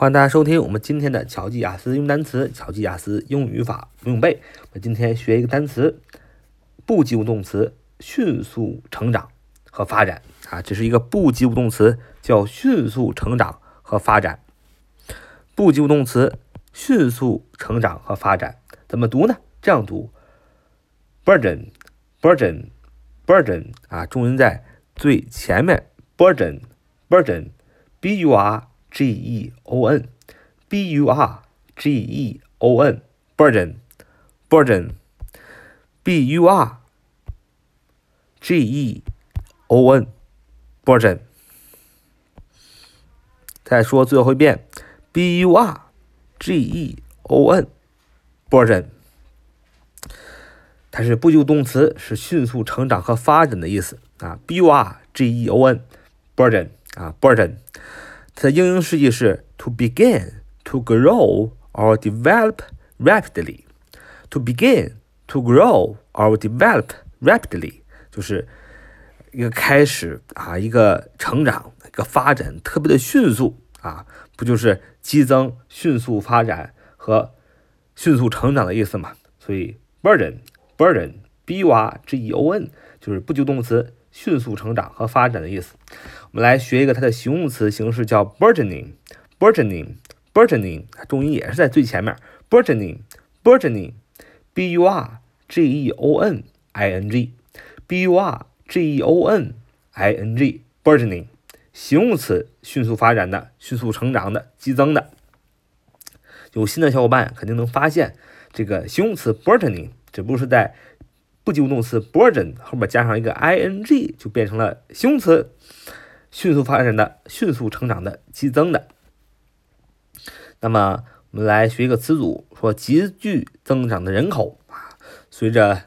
欢迎大家收听我们今天的巧记雅思用单词、巧记雅思英语语法不用背。我们今天学一个单词，不及物动词迅速成长和发展啊，这是一个不及物动词，叫迅速成长和发展。不及物动词迅速成长和发展怎么读呢？这样读：burden，burden，burden 啊，重音在最前面，burden，burden，b u r。G E O N B U R G E O N burden burden B U R G E O N burden 再说最后一遍 B U R G E O N burden 它是不及物动词，是迅速成长和发展的意思啊。B U R G E O N burden 啊 burden 它的英英释义是 to begin to grow or develop rapidly。to begin to grow or develop rapidly，就是一个开始啊，一个成长，一个发展特别的迅速啊，不就是激增、迅速发展和迅速成长的意思嘛？所以 burden burden b u r g e o n 就是不及物动词。迅速成长和发展的意思。我们来学一个它的形容词形式，叫 burgeoning，burgeoning，burgeoning，重音也是在最前面，burgeoning，burgeoning，b u r g e o n i n g，b u r g e o n i n g，burgeoning，形容词，迅速发展的，迅速成长的，激增的。有新的小伙伴肯定能发现，这个形容词 burgeoning 只不过是在。不及物动词 burden 后面加上一个 ing 就变成了形容词，迅速发展的、迅速成长的、激增的。那么我们来学一个词组，说急剧增长的人口啊，随着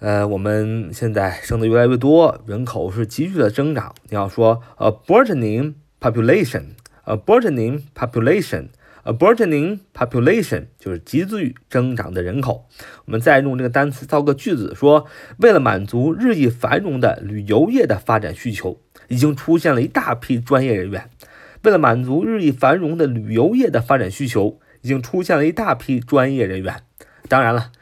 呃我们现在生的越来越多，人口是急剧的增长。你要说 a burgeoning population，a burgeoning population。A burgeoning population 就是急剧增长的人口。我们再用这个单词造个句子，说为了满足日益繁荣的旅游业的发展需求，已经出现了一大批专业人员。为了满足日益繁荣的旅游业的发展需求，已经出现了一大批专业人员。当然了，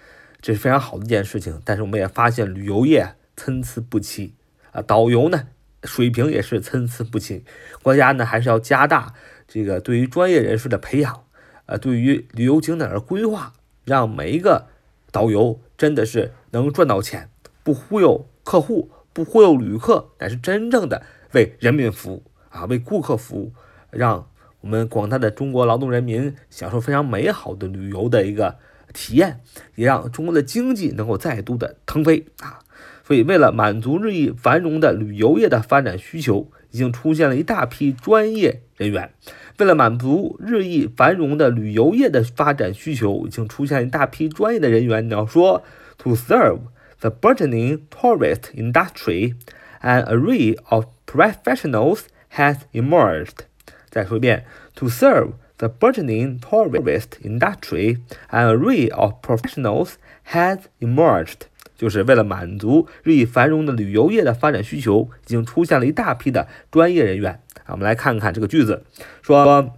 这是非常好的一件事情。但是我们也发现旅游业参差不齐啊，导游呢水平也是参差不齐。国家呢还是要加大。这个对于专业人士的培养，呃，对于旅游景点的规划，让每一个导游真的是能赚到钱，不忽悠客户，不忽悠旅客，乃是真正的为人民服务啊，为顾客服务，让我们广大的中国劳动人民享受非常美好的旅游的一个体验，也让中国的经济能够再度的腾飞啊。所以，为了满足日益繁荣的旅游业的发展需求。已经出现了一大批专业人员。为了满足日益繁荣的旅游业的发展需求，已经出现一大批专业的人员。你要说，to serve the burgeoning tourist industry, an array of professionals has emerged。再说一遍，to serve the burgeoning tourist industry, and array of professionals has emerged。就是为了满足日益繁荣的旅游业的发展需求，已经出现了一大批的专业人员啊。我们来看看这个句子，说，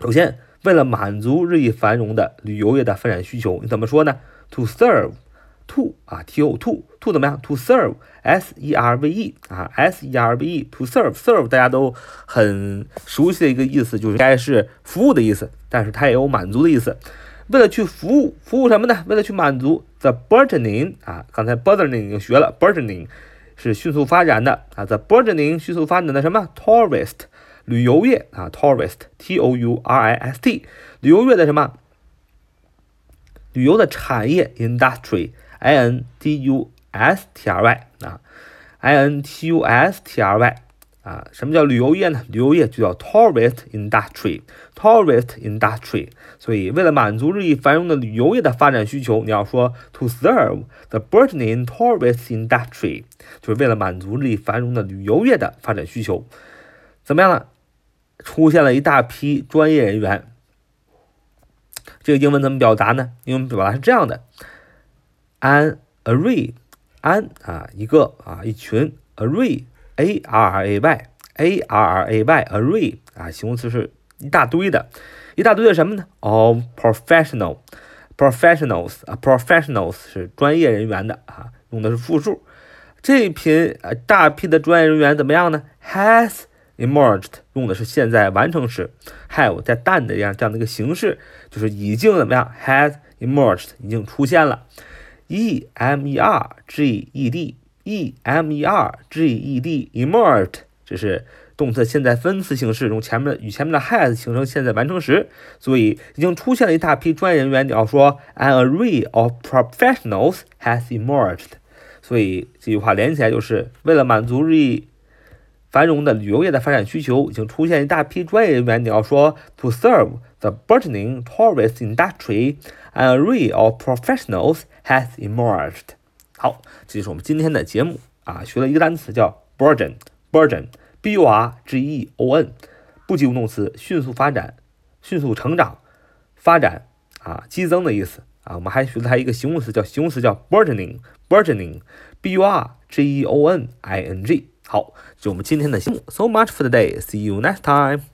首先，为了满足日益繁荣的旅游业的发展需求，你怎么说呢？To serve to 啊，T O to，to 怎么样？To serve，S E R V E 啊，S E R V E，to serve，serve 大家都很熟悉的一个意思，就是应该是服务的意思，但是它也有满足的意思。为了去服务，服务什么呢？为了去满足 the burgeoning 啊，刚才 burgeoning 已经学了，burgeoning 是迅速发展的啊，the burgeoning 迅速发展的什么 tourist 旅游业啊，tourist t o u r i s t 旅游业的什么旅游的产业 industry i n d u s t r y 啊，i n t u s t r y 啊，什么叫旅游业呢？旅游业就叫 tourist industry，tourist industry。所以，为了满足日益繁荣的旅游业的发展需求，你要说 to serve the burgeoning tourist industry，就是为了满足日益繁荣的旅游业的发展需求。怎么样了？出现了一大批专业人员。这个英文怎么表达呢？英文表达是这样的：an array，an 啊一个啊一群 array。a r r a y a r r a y array 啊，形容词是一大堆的，一大堆的什么呢？Of professional professionals 啊，professionals 是专业人员的啊，用的是复数。这一批呃大批的专业人员怎么样呢？Has emerged 用的是现在完成时，have 在 done 的这样这样的一个形式，就是已经怎么样？Has emerged 已经出现了。E M E R G E D E M E R G E D emerged 这是动词现在分词形式，用前面与前面的 has 形成现在完成时，所以已经出现了一大批专业人员。你要说 an array of professionals has emerged，所以这句话连起来就是为了满足日益繁荣的旅游业的发展需求，已经出现一大批专业人员。你要说 to serve the burgeoning tourist industry An array of professionals has emerged。好，这就是我们今天的节目啊，学了一个单词叫 burgeon，burgeon。b u r g e o n，不及物动词，迅速发展、迅速成长、发展啊，激增的意思啊。我们还学了它一个形容词，叫形容词叫 burgeoning，burgeoning，b u r g e o n i n g。好，就我们今天的节目，so much for the day，see you next time。